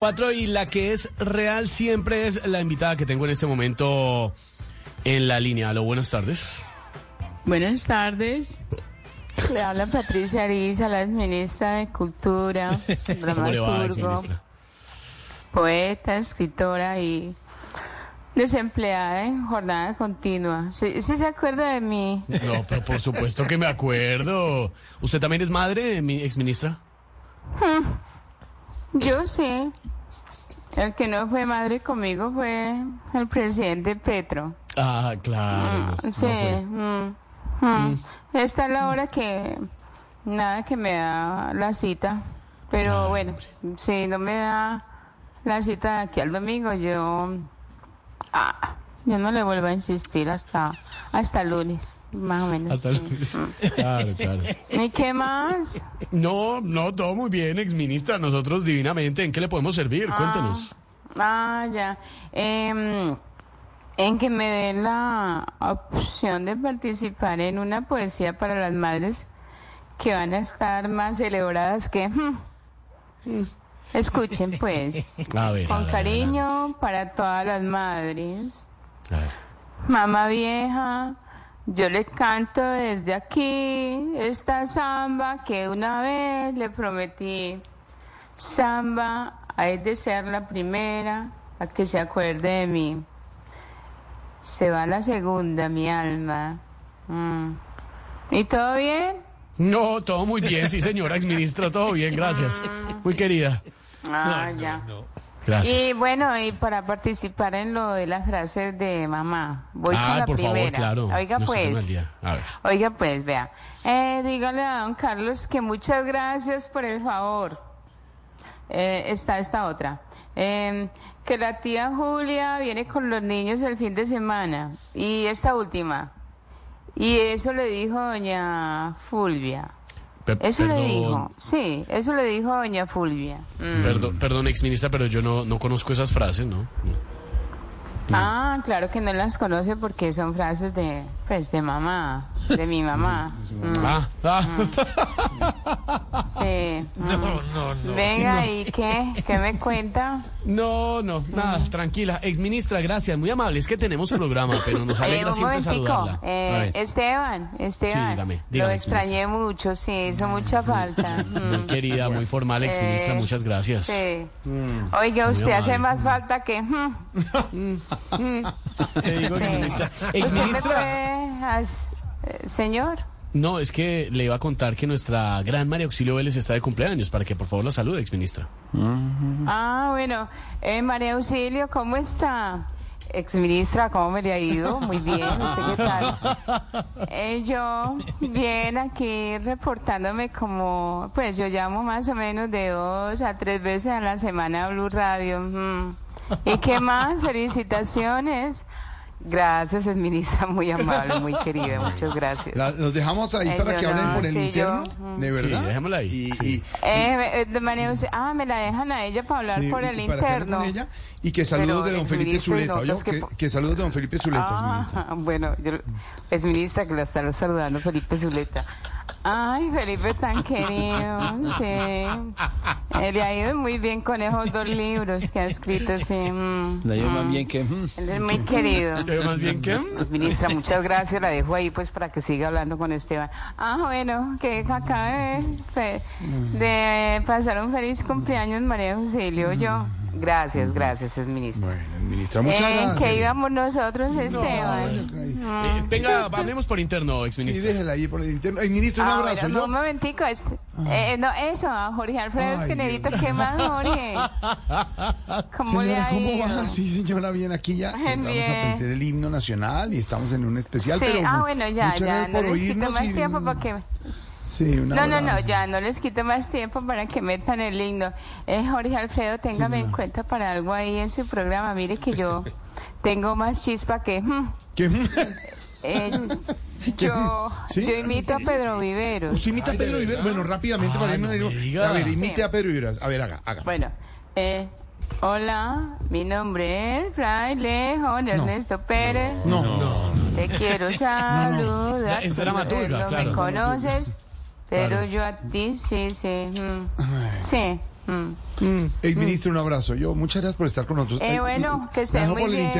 Cuatro y la que es real siempre es la invitada que tengo en este momento en la línea. Aló, buenas tardes. Buenas tardes. Le habla Patricia Ariza, la ministra de Cultura, ¿Cómo le va, dramaturgo, poeta, escritora y desempleada en jornada continua. ¿Sí, sí se acuerda de mí? No, pero por supuesto que me acuerdo. ¿Usted también es madre, mi exministra? Yo sí. El que no fue madre conmigo fue el presidente Petro. Ah, claro. no, no Sí. fue. mm, mm. Esta es la hora que nada que me da la cita. Pero Ay, bueno, si no me da la cita de aquí al domingo, yo ah, yo no le vuelvo a insistir hasta hasta el lunes, más o menos. Hasta sí. lunes. Claro, claro. ¿Y qué más? No, no, todo muy bien, exministra. Nosotros divinamente, ¿en qué le podemos servir? Cuéntenos. Ah, ya. Em, en que me den la opción de participar en una poesía para las madres que van a estar más celebradas que... hmm. Escuchen pues, A ver. a con ver, cariño para todas las madres. Mamá vieja, yo le canto desde aquí esta samba que una vez le prometí. Samba, hay de ser la primera a que se acuerde de mí. Se va la segunda, mi alma. Mm. ¿Y todo bien? No, todo muy bien, sí, señora exministra, todo bien, gracias. Muy querida. Ah, ya. Gracias. Y bueno, y para participar en lo de las frases de mamá, voy con ah, la por primera. favor, claro. Oiga pues. A ver. Oiga, pues, vea. Eh, dígale a don Carlos que muchas gracias por el favor. Eh, está esta otra. Eh, que la tía Julia viene con los niños el fin de semana. Y esta última. Y eso le dijo doña Fulvia. Pe- Eso le dijo. Sí, eso le dijo doña Fulvia. Mm. Perdón, perdón, exministra, pero yo no, no conozco esas frases, ¿no? Ah, claro que no las conoce porque son frases de, pues, de mamá, de mi mamá. Mm. Ah, ah. Sí. mm. Venga, ¿y qué? ¿Qué me cuenta? No, no, nada, tranquila. Exministra, gracias, muy amable. Es que tenemos programa, pero nos Eh, alegra un siempre saludarla. Eh, Esteban, Esteban. dígame, dígame, Lo extrañé mucho, sí, hizo mucha falta. muy Mm. querida, muy formal, exministra, Eh, muchas gracias. Sí. Oiga, usted hace amable. más falta que... mm. Te digo, exministra. ¿Usted me Exministra. eh, señor? No, es que le iba a contar que nuestra gran María Auxilio Vélez está de cumpleaños, para que por favor la salude, exministra. Ah, bueno. Eh, María Auxilio, ¿cómo está? Exministra, ¿cómo me le ha ido? Muy bien, ¿usted qué tal? Eh, yo, bien, aquí reportándome como, pues yo llamo más o menos de dos a tres veces a la semana a Blue Radio. mm. ¿Y qué más? Felicitaciones. Gracias, exministra, muy amable, muy querida, muchas gracias. La- los dejamos ahí Ay, para que hablen no, por el sí, interno, yo, de Sí, verdad. dejémosla ahí, Y, sí. y- Eh, eh, de Auxilio- ah, me la dejan a ella para hablar sí, por el y para que hable interno. ella, y que saludos Pero de don el Felipe Zuleta, que- Que, que saludos de don Felipe Zuleta, ministra. Ah, bueno, yo, es ministra que la está saludando Felipe Zuleta. Ay, Felipe tan querido, sí. Eh, le ha ido muy bien con esos dos libros que ha escrito, sí. mm, La llevo más mm. bien que... mm. Él es muy querido. Eh, Más bien que... Pues, ministra, muchas gracias. La dejo ahí pues para que siga hablando con Esteban. Ah, bueno, que acaba de, fe- de pasar un feliz cumpleaños María Auxilio. Yo, gracias, gracias, es ministra. Bueno, ministra, muchas ¿En gracias. qué íbamos nosotros, Esteban? No. Eh, venga, hablemos por interno, Sí, exministra. déjela ahí por el interno. Ay, ministra, un Ah, abrazo, bueno, no, un momentico. este- eh, no, eso, a Jorge Alfredo, es Ay, que Dios. necesito que más, Jorge. ¿Cómo le Señora, ha ¿cómo ido? va? Sí, señora, bien, aquí ya Ay, vamos a bien. aprender el himno nacional y estamos en un especial, Sí, pero ah, bueno, ya, muchas ya, gracias no por les quito oírnos más y- tiempo para que... Sí, No, no, no, ya no les quito más tiempo para que metan el himno. Eh, Jorge Alfredo, téngame en cuenta para algo ahí en su programa. Mire que yo tengo más chispa que... hmm, ¿Qué? eh, yo, ¿Sí? yo imito a Pedro Viveros. ¿Usted imita a Pedro Viveros? Bueno, rápidamente Ay, para irnos no a- ver, imite Sí. a Pedro Viveros. A ver, haga, haga. Bueno, eh, hola, mi nombre es Fraile Juan Ernesto Pérez. No, no. Te quiero saludar. Es- es dramaturga, no claro. me conoces, pero Claro. yo a ti sí, sí. mm. Sí. Mm. Ex ministro, un abrazo. Yo, muchas gracias por estar con nosotros. Eh, bueno, que me estén muy bien,